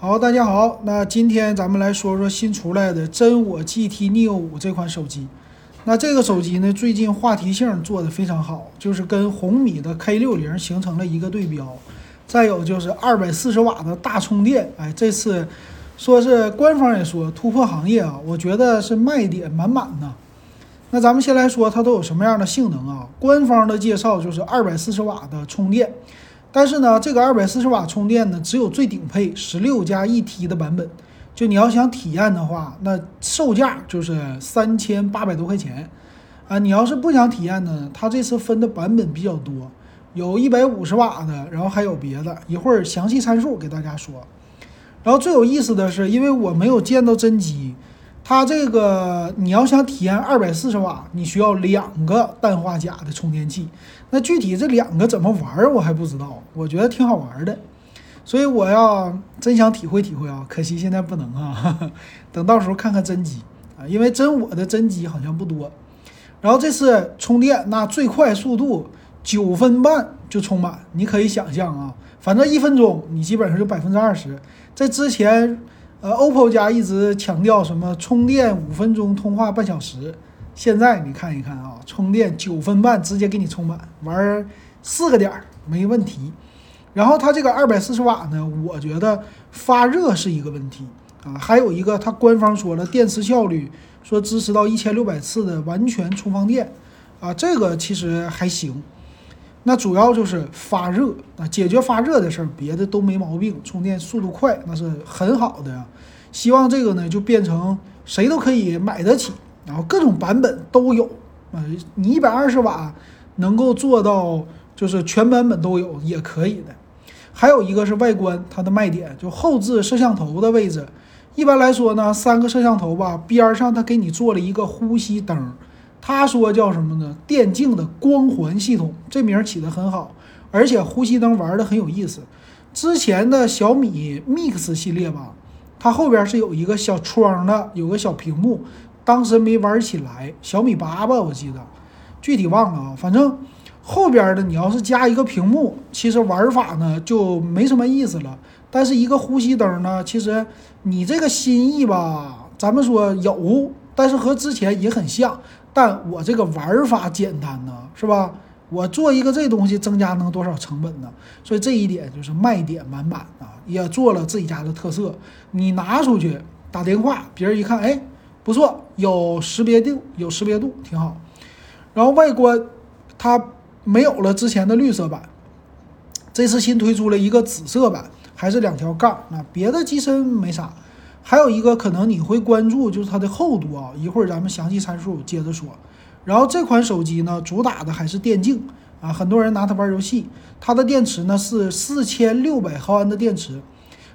好，大家好，那今天咱们来说说新出来的真我 GT Neo 五这款手机。那这个手机呢，最近话题性做得非常好，就是跟红米的 K 六零形成了一个对标。再有就是二百四十瓦的大充电，哎，这次说是官方也说突破行业啊，我觉得是卖点满满呐。那咱们先来说它都有什么样的性能啊？官方的介绍就是二百四十瓦的充电。但是呢，这个二百四十瓦充电呢，只有最顶配十六加一 T 的版本。就你要想体验的话，那售价就是三千八百多块钱啊。你要是不想体验呢，它这次分的版本比较多，有一百五十瓦的，然后还有别的。一会儿详细参数给大家说。然后最有意思的是，因为我没有见到真机。它这个你要想体验二百四十瓦，你需要两个氮化钾的充电器。那具体这两个怎么玩儿，我还不知道。我觉得挺好玩的，所以我要真想体会体会啊。可惜现在不能啊，等到时候看看真机啊，因为真我的真机好像不多。然后这次充电那最快速度九分半就充满，你可以想象啊，反正一分钟你基本上就百分之二十。在之前。呃，OPPO 家一直强调什么充电五分钟，通话半小时。现在你看一看啊，充电九分半，直接给你充满，玩四个点儿没问题。然后它这个二百四十瓦呢，我觉得发热是一个问题啊。还有一个，它官方说了电池效率，说支持到一千六百次的完全充放电啊，这个其实还行。那主要就是发热啊，解决发热的事儿，别的都没毛病。充电速度快，那是很好的呀。希望这个呢，就变成谁都可以买得起，然后各种版本都有啊。你一百二十瓦能够做到，就是全版本都有也可以的。还有一个是外观，它的卖点就后置摄像头的位置。一般来说呢，三个摄像头吧，边上它给你做了一个呼吸灯。他说叫什么呢？电竞的光环系统，这名起得很好，而且呼吸灯玩的很有意思。之前的小米 Mix 系列吧，它后边是有一个小窗的，有个小屏幕，当时没玩起来。小米八吧，我记得，具体忘了啊。反正后边的你要是加一个屏幕，其实玩法呢就没什么意思了。但是一个呼吸灯呢，其实你这个心意吧，咱们说有，但是和之前也很像。但我这个玩法简单呢，是吧？我做一个这东西，增加能多少成本呢？所以这一点就是卖点满满啊，也做了自己家的特色。你拿出去打电话，别人一看，哎，不错，有识别度，有识别度，挺好。然后外观它没有了之前的绿色版，这次新推出了一个紫色版，还是两条杠，那别的机身没啥。还有一个可能你会关注，就是它的厚度啊。一会儿咱们详细参数接着说。然后这款手机呢，主打的还是电竞啊，很多人拿它玩游戏。它的电池呢是四千六百毫安的电池，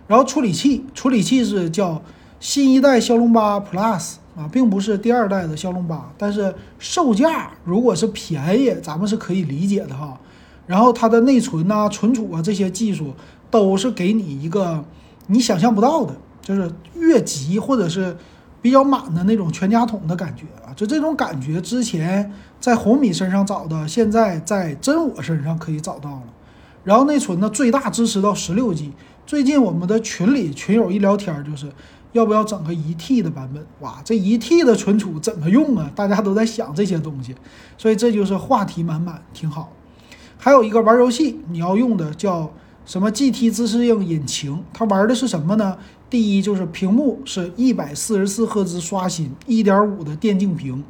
然后处理器，处理器是叫新一代骁龙八 Plus 啊，并不是第二代的骁龙八。但是售价如果是便宜，咱们是可以理解的哈。然后它的内存呐、存储啊这些技术都是给你一个你想象不到的。就是越级或者是比较满的那种全家桶的感觉啊，就这种感觉，之前在红米身上找的，现在在真我身上可以找到了。然后内存呢，最大支持到十六 G。最近我们的群里群友一聊天，就是要不要整个一 T 的版本？哇，这一 T 的存储怎么用啊？大家都在想这些东西，所以这就是话题满满，挺好。还有一个玩游戏你要用的叫。什么 GT 自适应引擎？它玩的是什么呢？第一就是屏幕是一百四十四赫兹刷新，一点五的电竞屏，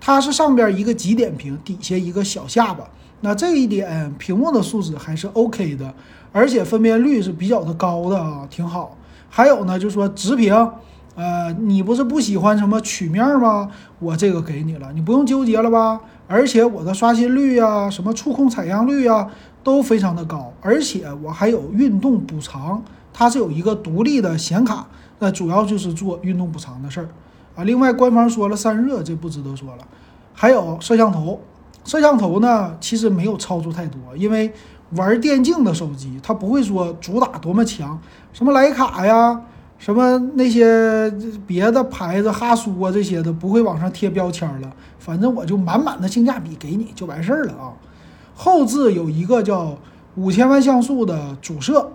它是上边一个极点屏，底下一个小下巴。那这一点屏幕的素质还是 OK 的，而且分辨率是比较的高的啊，挺好。还有呢，就是说直屏，呃，你不是不喜欢什么曲面吗？我这个给你了，你不用纠结了吧？而且我的刷新率呀，什么触控采样率呀。都非常的高，而且我还有运动补偿，它是有一个独立的显卡，那主要就是做运动补偿的事儿啊。另外，官方说了散热，这不值得说了。还有摄像头，摄像头呢其实没有超出太多，因为玩电竞的手机它不会说主打多么强，什么徕卡呀，什么那些别的牌子哈苏啊这些的不会往上贴标签了。反正我就满满的性价比给你就完事儿了啊。后置有一个叫五千万像素的主摄，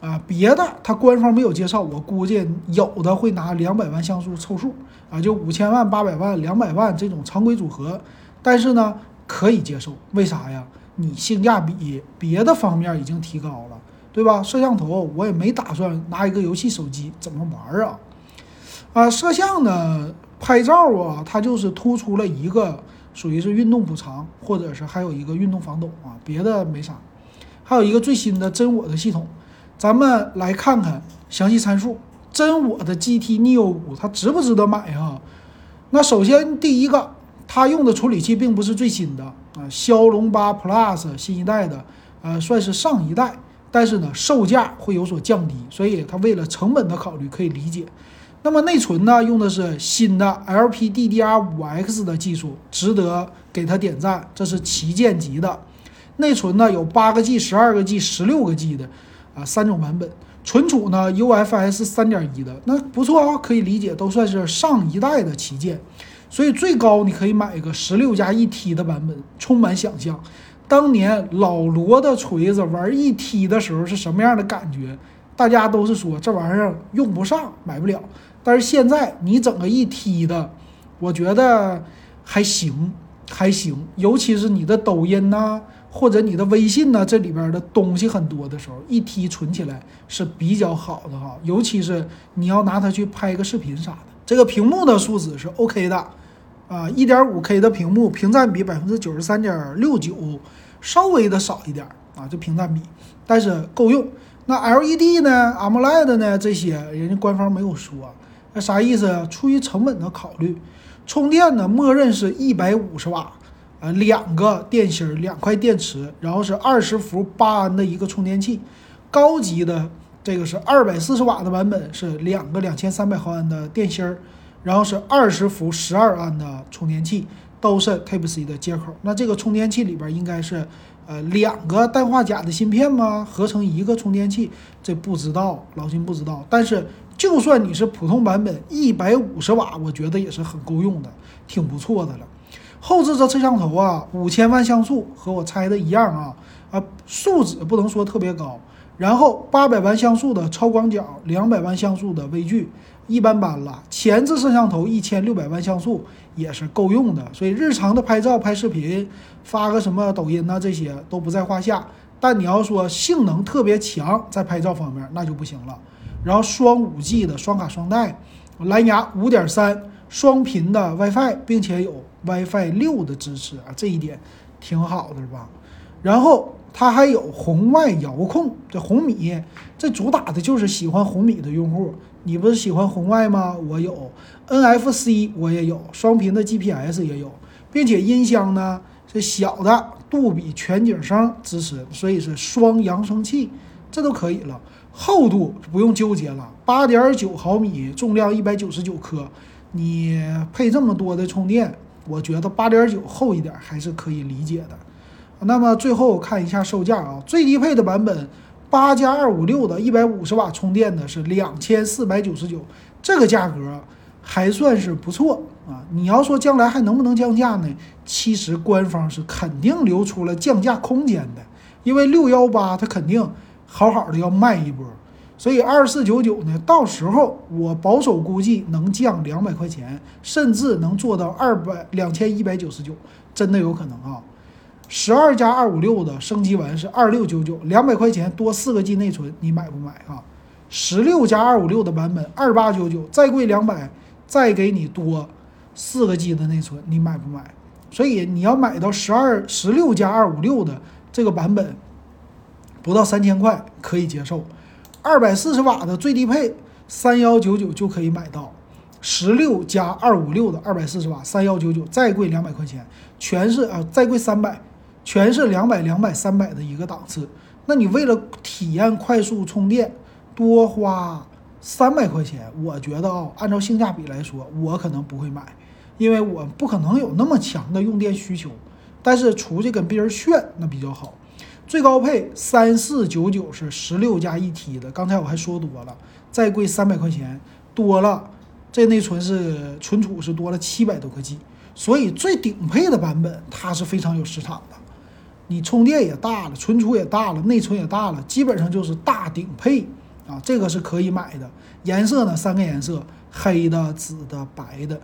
啊，别的它官方没有介绍，我估计有的会拿两百万像素凑数啊，就五千万、八百万、两百万这种常规组合，但是呢可以接受，为啥呀？你性价比别的方面已经提高了，对吧？摄像头我也没打算拿一个游戏手机怎么玩啊？啊，摄像呢，拍照啊，它就是突出了一个属于是运动补偿，或者是还有一个运动防抖啊，别的没啥。还有一个最新的真我的系统，咱们来看看详细参数。真我的 GT Neo 五它值不值得买啊？那首先第一个，它用的处理器并不是最新的啊，骁龙八 Plus 新一代的，呃，算是上一代，但是呢，售价会有所降低，所以它为了成本的考虑可以理解。那么内存呢，用的是新的 LPDDR5X 的技术，值得给它点赞，这是旗舰级的。内存呢有八个 G、十二个 G、十六个 G 的啊三种版本，存储呢 UFS 三点一的，那不错啊，可以理解，都算是上一代的旗舰。所以最高你可以买一个十六加一 T 的版本，充满想象。当年老罗的锤子玩一 T 的时候是什么样的感觉？大家都是说这玩意儿用不上，买不了。但是现在你整个一 T 的，我觉得还行，还行，尤其是你的抖音呐。或者你的微信呐？这里边的东西很多的时候，一 T 存起来是比较好的哈。尤其是你要拿它去拍个视频啥的。这个屏幕的素质是 OK 的，啊，一点五 K 的屏幕，屏占比百分之九十三点六九，稍微的少一点啊，这屏占比，但是够用。那 LED 呢？AMOLED 呢？这些人家官方没有说，那啥意思？出于成本的考虑，充电呢，默认是一百五十瓦。呃，两个电芯，两块电池，然后是二十伏八安的一个充电器，高级的这个是二百四十瓦的版本，是两个两千三百毫安的电芯儿，然后是二十伏十二安的充电器，都是 Type C 的接口。那这个充电器里边应该是呃两个氮化镓的芯片吗？合成一个充电器？这不知道，老金不知道。但是就算你是普通版本，一百五十瓦，我觉得也是很够用的，挺不错的了。后置这摄像头啊，五千万像素和我猜的一样啊，啊，素质不能说特别高。然后八百万像素的超广角，两百万像素的微距，一般般了。前置摄像头一千六百万像素也是够用的，所以日常的拍照、拍视频、发个什么抖音呐，这些都不在话下。但你要说性能特别强，在拍照方面那就不行了。然后双五 G 的双卡双待，蓝牙五点三。双频的 WiFi，并且有 WiFi 六的支持啊，这一点挺好的吧？然后它还有红外遥控，这红米这主打的就是喜欢红米的用户。你不是喜欢红外吗？我有 NFC，我也有双频的 GPS 也有，并且音箱呢是小的杜比全景声支持，所以是双扬声器，这都可以了。厚度不用纠结了，八点九毫米，重量一百九十九克。你配这么多的充电，我觉得八点九厚一点还是可以理解的。那么最后看一下售价啊，最低配的版本八加二五六的一百五十瓦充电的是两千四百九十九，这个价格还算是不错啊。你要说将来还能不能降价呢？其实官方是肯定留出了降价空间的，因为六幺八它肯定好好的要卖一波。所以二四九九呢，到时候我保守估计能降两百块钱，甚至能做到二百两千一百九十九，真的有可能啊！十二加二五六的升级完是二六九九，两百块钱多四个 G 内存，你买不买啊？十六加二五六的版本二八九九，再贵两百，再给你多四个 G 的内存，你买不买？所以你要买到十二十六加二五六的这个版本，不到三千块可以接受。二百四十瓦的最低配三幺九九就可以买到，十六加二五六的二百四十瓦三幺九九，再贵两百块钱，全是啊，再贵三百，全是两百两百三百的一个档次。那你为了体验快速充电，多花三百块钱，我觉得啊，按照性价比来说，我可能不会买，因为我不可能有那么强的用电需求。但是出去跟别人炫那比较好。最高配三四九九是十六加一 T 的，刚才我还说多了，再贵三百块钱多了，这内存是存储是多了七百多个 G，所以最顶配的版本它是非常有市场的，你充电也大了，存储也大了，内存也大了，基本上就是大顶配。啊，这个是可以买的。颜色呢，三个颜色：黑的、紫的、白的。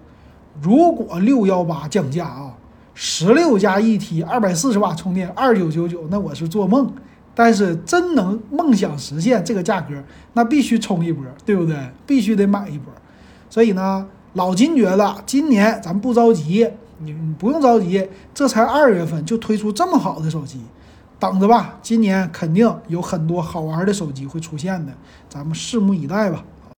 如果六幺八降价啊，十六加一 T，二百四十瓦充电，二九九九，那我是做梦。但是真能梦想实现这个价格，那必须冲一波，对不对？必须得买一波。所以呢，老金觉得今年咱不着急，你不用着急，这才二月份就推出这么好的手机，等着吧。今年肯定有很多好玩的手机会出现的，咱们拭目以待吧。